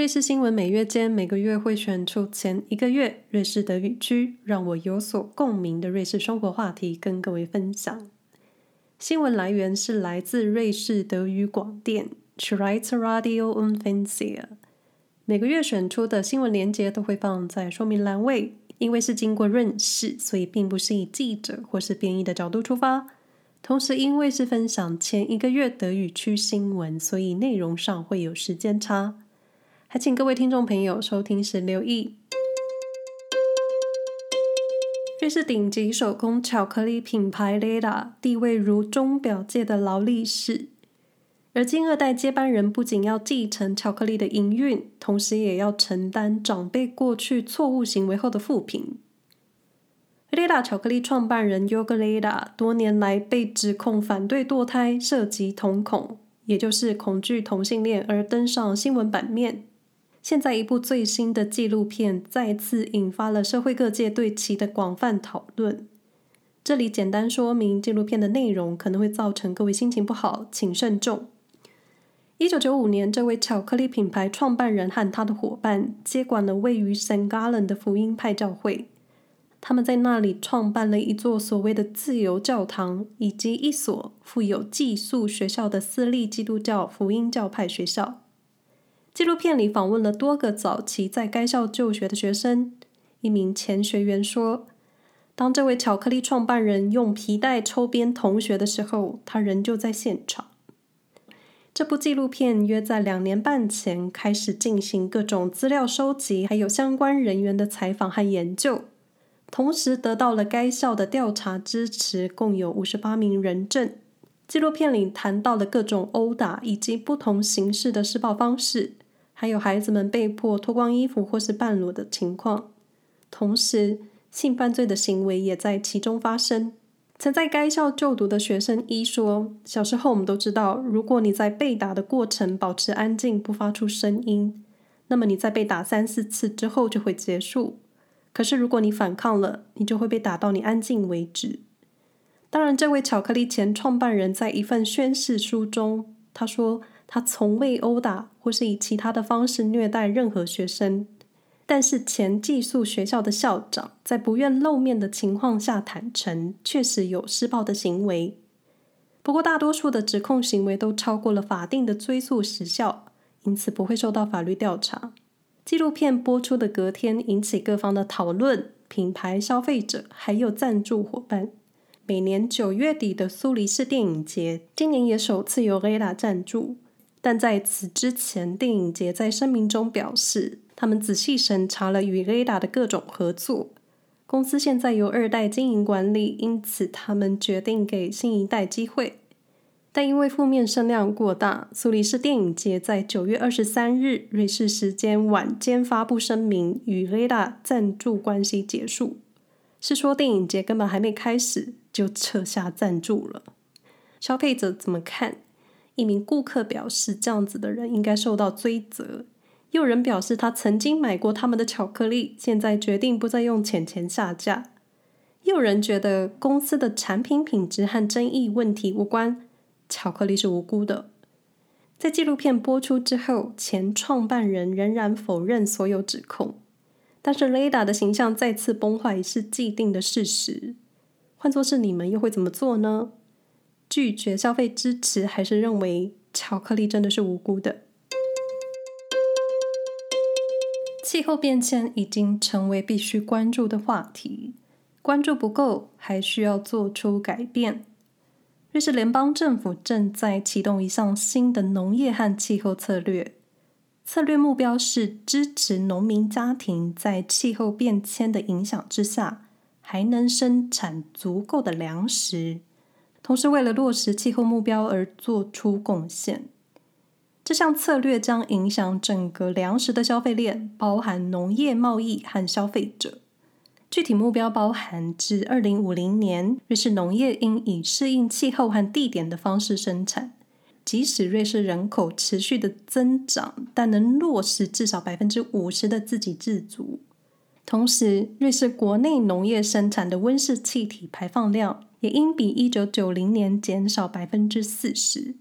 瑞士新闻每月间每个月会选出前一个月瑞士德语区让我有所共鸣的瑞士生活话题，跟各位分享。新闻来源是来自瑞士德语广电 Schweizer Radio und Fernsehen。每个月选出的新闻连接都会放在说明栏位，因为是经过润饰，所以并不是以记者或是编译的角度出发。同时，因为是分享前一个月德语区新闻，所以内容上会有时间差。还请各位听众朋友收听时留意。瑞士顶级手工巧克力品牌 Leda 地位如钟表界的劳力士，而今二代接班人不仅要继承巧克力的营运，同时也要承担长辈过去错误行为后的负评。Leda 巧克力创办人 y o g a Leda 多年来被指控反对堕胎、涉及同恐，也就是恐惧同性恋，而登上新闻版面。现在一部最新的纪录片再次引发了社会各界对其的广泛讨论。这里简单说明纪录片的内容可能会造成各位心情不好，请慎重。一九九五年，这位巧克力品牌创办人和他的伙伴接管了位于圣加仑的福音派教会，他们在那里创办了一座所谓的自由教堂，以及一所富有寄宿学校的私立基督教福音教派学校。纪录片里访问了多个早期在该校就学的学生。一名前学员说：“当这位巧克力创办人用皮带抽鞭同学的时候，他仍旧在现场。”这部纪录片约在两年半前开始进行各种资料收集，还有相关人员的采访和研究，同时得到了该校的调查支持，共有五十八名人证。纪录片里谈到了各种殴打以及不同形式的施暴方式。还有孩子们被迫脱光衣服或是半裸的情况，同时性犯罪的行为也在其中发生。曾在该校就读的学生一说：“小时候我们都知道，如果你在被打的过程保持安静，不发出声音，那么你在被打三四次之后就会结束。可是如果你反抗了，你就会被打到你安静为止。”当然，这位巧克力前创办人在一份宣誓书中，他说。他从未殴打或是以其他的方式虐待任何学生，但是前寄宿学校的校长在不愿露面的情况下坦承，确实有施暴的行为。不过，大多数的指控行为都超过了法定的追诉时效，因此不会受到法律调查。纪录片播出的隔天，引起各方的讨论，品牌、消费者还有赞助伙伴。每年九月底的苏黎世电影节，今年也首次由 Leda 赞助。但在此之前，电影节在声明中表示，他们仔细审查了与 Leda 的各种合作。公司现在由二代经营管理，因此他们决定给新一代机会。但因为负面声量过大，苏黎世电影节在九月二十三日瑞士时间晚间发布声明，与 Leda 赞助关系结束。是说电影节根本还没开始就撤下赞助了。消费者怎么看？一名顾客表示，这样子的人应该受到追责。有人表示，他曾经买过他们的巧克力，现在决定不再用钱钱下架。有人觉得公司的产品品质和争议问题无关，巧克力是无辜的。在纪录片播出之后，前创办人仍然否认所有指控，但是 Lada 的形象再次崩坏是既定的事实。换作是你们，又会怎么做呢？拒绝消费支持，还是认为巧克力真的是无辜的？气候变迁已经成为必须关注的话题，关注不够，还需要做出改变。瑞士联邦政府正在启动一项新的农业和气候策略，策略目标是支持农民家庭在气候变迁的影响之下，还能生产足够的粮食。同时，为了落实气候目标而做出贡献。这项策略将影响整个粮食的消费链，包含农业、贸易和消费者。具体目标包含：至二零五零年，瑞士农业应以适应气候和地点的方式生产。即使瑞士人口持续的增长，但能落实至少百分之五十的自给自足。同时，瑞士国内农业生产的温室气体排放量。也应比一九九零年减少百分之四十。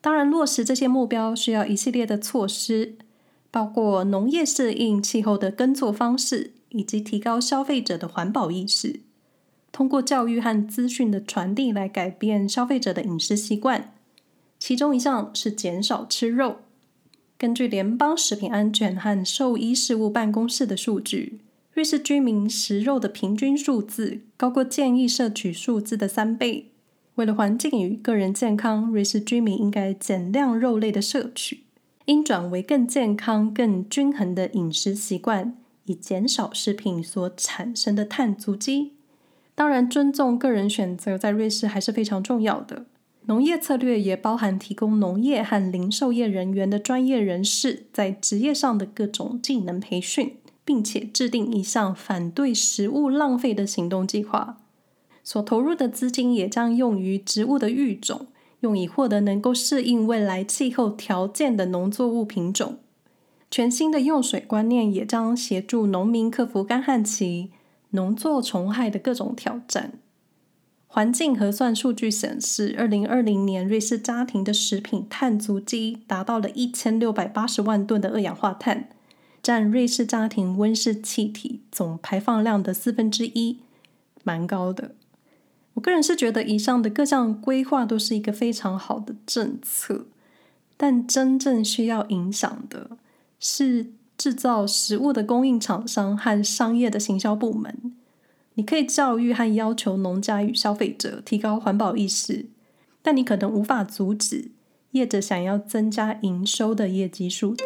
当然，落实这些目标需要一系列的措施，包括农业适应气候的耕作方式，以及提高消费者的环保意识。通过教育和资讯的传递来改变消费者的饮食习惯。其中一项是减少吃肉。根据联邦食品安全和兽医事务办公室的数据，瑞士居民食肉的平均数字高过建议摄取数字的三倍。为了环境与个人健康，瑞士居民应该减量肉类的摄取，应转为更健康、更均衡的饮食习惯，以减少食品所产生的碳足迹。当然，尊重个人选择在瑞士还是非常重要的。农业策略也包含提供农业和零售业人员的专业人士在职业上的各种技能培训，并且制定一项反对食物浪费的行动计划。所投入的资金也将用于植物的育种，用以获得能够适应未来气候条件的农作物品种。全新的用水观念也将协助农民克服干旱期、农作虫害的各种挑战。环境核算数据显示，二零二零年瑞士家庭的食品碳足迹达到了一千六百八十万吨的二氧化碳，占瑞士家庭温室气体总排放量的四分之一，蛮高的。我个人是觉得，以上的各项规划都是一个非常好的政策，但真正需要影响的是制造食物的供应厂商和商业的行销部门。你可以教育和要求农家与消费者提高环保意识，但你可能无法阻止业者想要增加营收的业绩数字。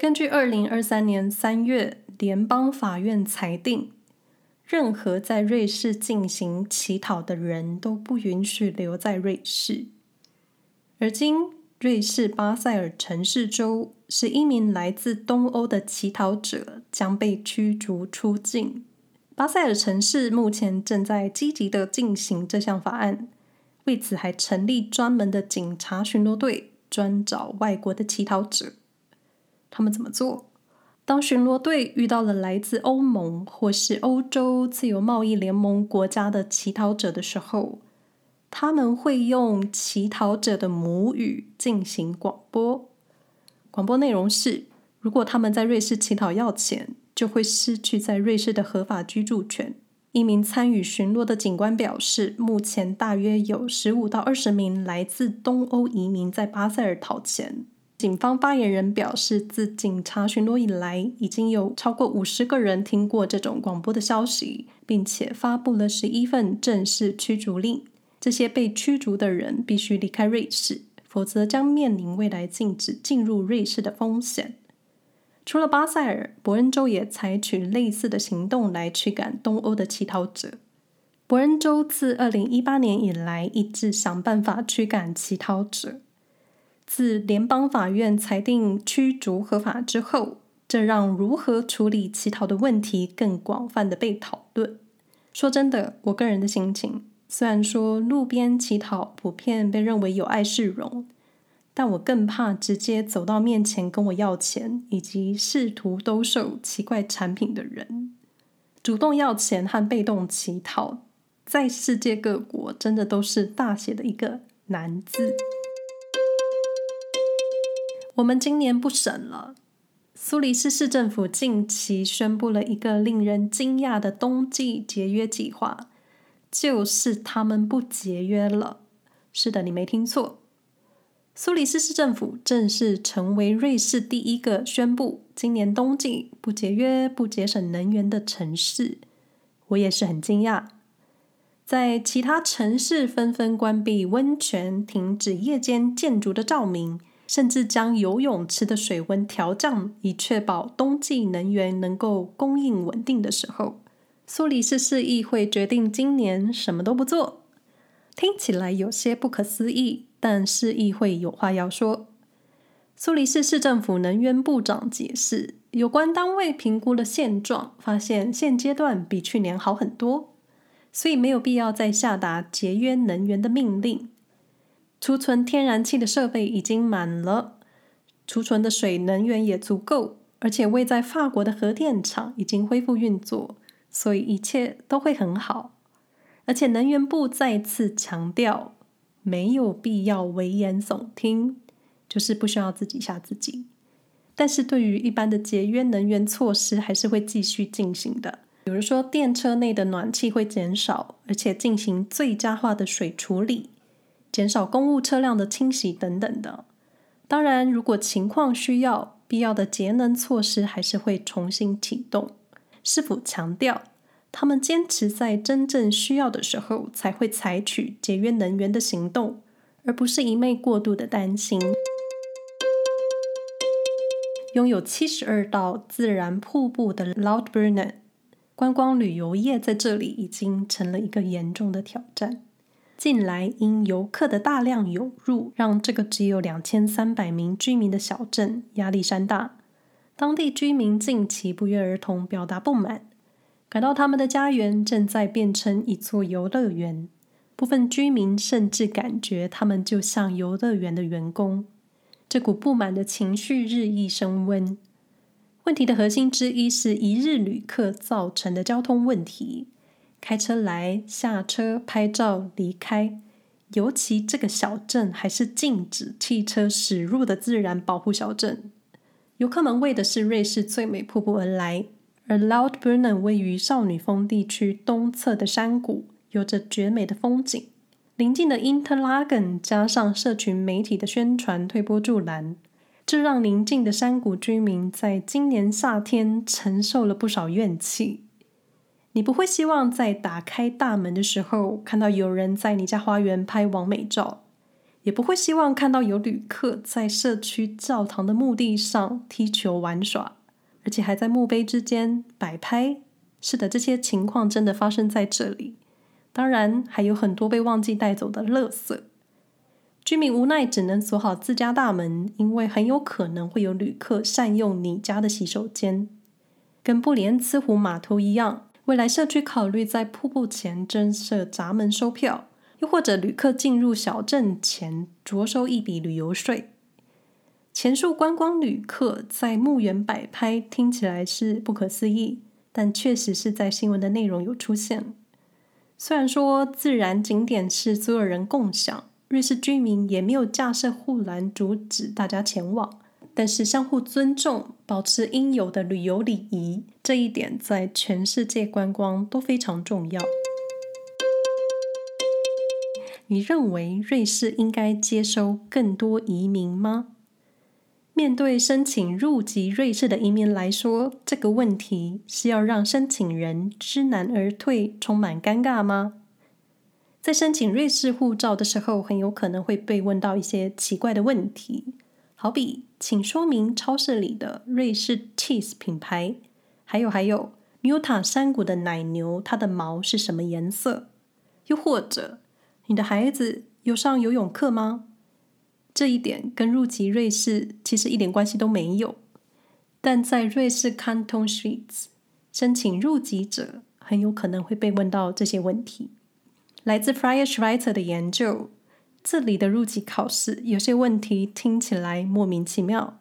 根据二零二三年三月联邦法院裁定，任何在瑞士进行乞讨的人都不允许留在瑞士。而今，瑞士巴塞尔城市州十一名来自东欧的乞讨者将被驱逐出境。巴塞尔城市目前正在积极的进行这项法案，为此还成立专门的警察巡逻队，专找外国的乞讨者。他们怎么做？当巡逻队遇到了来自欧盟或是欧洲自由贸易联盟国家的乞讨者的时候，他们会用乞讨者的母语进行广播。广播内容是：如果他们在瑞士乞讨要钱，就会失去在瑞士的合法居住权。一名参与巡逻的警官表示，目前大约有十五到二十名来自东欧移民在巴塞尔讨钱。警方发言人表示，自警察巡逻以来，已经有超过五十个人听过这种广播的消息，并且发布了十一份正式驱逐令。这些被驱逐的人必须离开瑞士，否则将面临未来禁止进入瑞士的风险。除了巴塞尔，伯恩州也采取类似的行动来驱赶东欧的乞讨者。伯恩州自二零一八年以来一直想办法驱赶乞讨者。自联邦法院裁定驱逐合法之后，这让如何处理乞讨的问题更广泛的被讨论。说真的，我个人的心情。虽然说路边乞讨普遍被认为有碍市容，但我更怕直接走到面前跟我要钱，以及试图兜售奇怪产品的人。主动要钱和被动乞讨，在世界各国真的都是大写的一个难字。我们今年不省了，苏黎世市政府近期宣布了一个令人惊讶的冬季节约计划。就是他们不节约了。是的，你没听错。苏黎世市政府正式成为瑞士第一个宣布今年冬季不节约、不节省能源的城市。我也是很惊讶。在其他城市纷纷关闭温泉、停止夜间建筑的照明，甚至将游泳池的水温调降，以确保冬季能源能够供应稳定的时候。苏黎世市议会决定今年什么都不做，听起来有些不可思议，但市议会有话要说。苏黎世市政府能源部长解释，有关单位评估了现状，发现现阶段比去年好很多，所以没有必要再下达节约能源的命令。储存天然气的设备已经满了，储存的水能源也足够，而且位在法国的核电厂已经恢复运作。所以一切都会很好，而且能源部再次强调，没有必要危言耸听，就是不需要自己吓自己。但是对于一般的节约能源措施，还是会继续进行的。比如说，电车内的暖气会减少，而且进行最佳化的水处理，减少公务车辆的清洗等等的。当然，如果情况需要，必要的节能措施还是会重新启动。师傅强调，他们坚持在真正需要的时候才会采取节约能源的行动，而不是一昧过度的担心。拥有七十二道自然瀑布的 l o u d b u r n e r 观光旅游业在这里已经成了一个严重的挑战。近来因游客的大量涌入，让这个只有两千三百名居民的小镇压力山大。当地居民近期不约而同表达不满，感到他们的家园正在变成一座游乐园。部分居民甚至感觉他们就像游乐园的员工。这股不满的情绪日益升温。问题的核心之一是一日旅客造成的交通问题：开车来、下车、拍照、离开。尤其这个小镇还是禁止汽车驶入的自然保护小镇。游客们为的是瑞士最美瀑布而来，而 Lauterbrunnen 位于少女峰地区东侧的山谷，有着绝美的风景。邻近的 Interlaken 加上社群媒体的宣传推波助澜，这让邻近的山谷居民在今年夏天承受了不少怨气。你不会希望在打开大门的时候看到有人在你家花园拍完美照，也不会希望看到有旅客在社区教堂的墓地上踢球玩耍，而且还在墓碑之间摆拍。是的，这些情况真的发生在这里。当然，还有很多被忘记带走的垃圾。居民无奈只能锁好自家大门，因为很有可能会有旅客善用你家的洗手间。跟布里恩茨湖码头一样，未来社区考虑在瀑布前增设闸门收票，又或者旅客进入小镇前着收一笔旅游税。前述观光旅客在墓园摆拍，听起来是不可思议，但确实是在新闻的内容有出现。虽然说自然景点是所有人共享，瑞士居民也没有架设护栏阻止大家前往，但是相互尊重、保持应有的旅游礼仪，这一点在全世界观光都非常重要。你认为瑞士应该接收更多移民吗？面对申请入籍瑞士的移民来说，这个问题是要让申请人知难而退，充满尴尬吗？在申请瑞士护照的时候，很有可能会被问到一些奇怪的问题，好比请说明超市里的瑞士 cheese 品牌，还有还有，Muta 山谷的奶牛，它的毛是什么颜色？又或者，你的孩子有上游泳课吗？这一点跟入籍瑞士其实一点关系都没有，但在瑞士 Canton Streets，申请入籍者很有可能会被问到这些问题。来自 Freie Schweizer 的研究，这里的入籍考试有些问题听起来莫名其妙，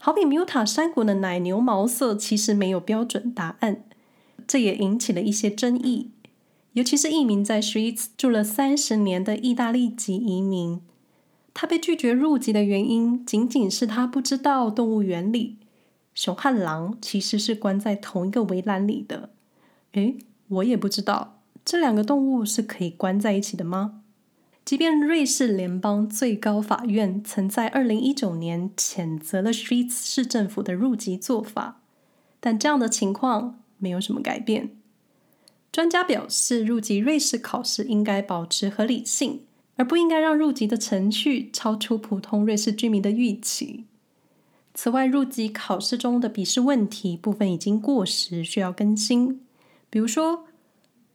好比 Muta 山谷的奶牛毛色其实没有标准答案，这也引起了一些争议，尤其是一名在 Schweiz 住了三十年的意大利籍移民。他被拒绝入籍的原因，仅仅是他不知道动物园里熊和狼其实是关在同一个围栏里的。诶，我也不知道这两个动物是可以关在一起的吗？即便瑞士联邦最高法院曾在二零一九年谴责了 Schwyz 市政府的入籍做法，但这样的情况没有什么改变。专家表示，入籍瑞士考试应该保持合理性。而不应该让入籍的程序超出普通瑞士居民的预期。此外，入籍考试中的笔试问题部分已经过时，需要更新。比如说，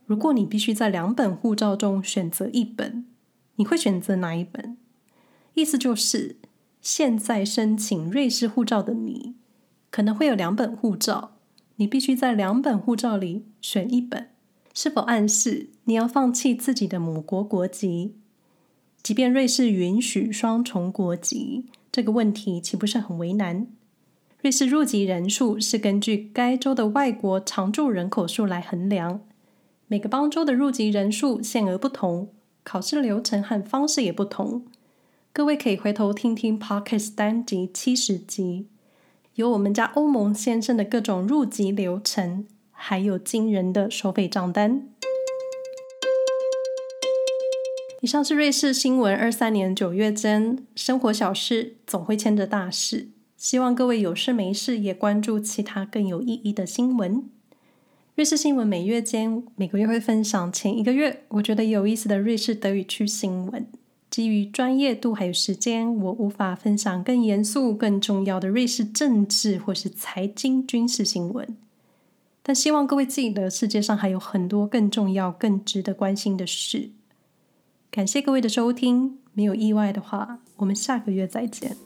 如果你必须在两本护照中选择一本，你会选择哪一本？意思就是，现在申请瑞士护照的你，可能会有两本护照，你必须在两本护照里选一本。是否暗示你要放弃自己的母国国籍？即便瑞士允许双重国籍，这个问题岂不是很为难？瑞士入籍人数是根据该州的外国常住人口数来衡量，每个邦州的入籍人数限额不同，考试流程和方式也不同。各位可以回头听听 Podcast 单集七十集，有我们家欧盟先生的各种入籍流程，还有惊人的收费账单。以上是瑞士新闻二三年九月间，生活小事总会牵着大事，希望各位有事没事也关注其他更有意义的新闻。瑞士新闻每月间每个月会分享前一个月我觉得有意思的瑞士德语区新闻。基于专业度还有时间，我无法分享更严肃、更重要的瑞士政治或是财经军事新闻。但希望各位记得，世界上还有很多更重要、更值得关心的事。感谢各位的收听，没有意外的话，我们下个月再见。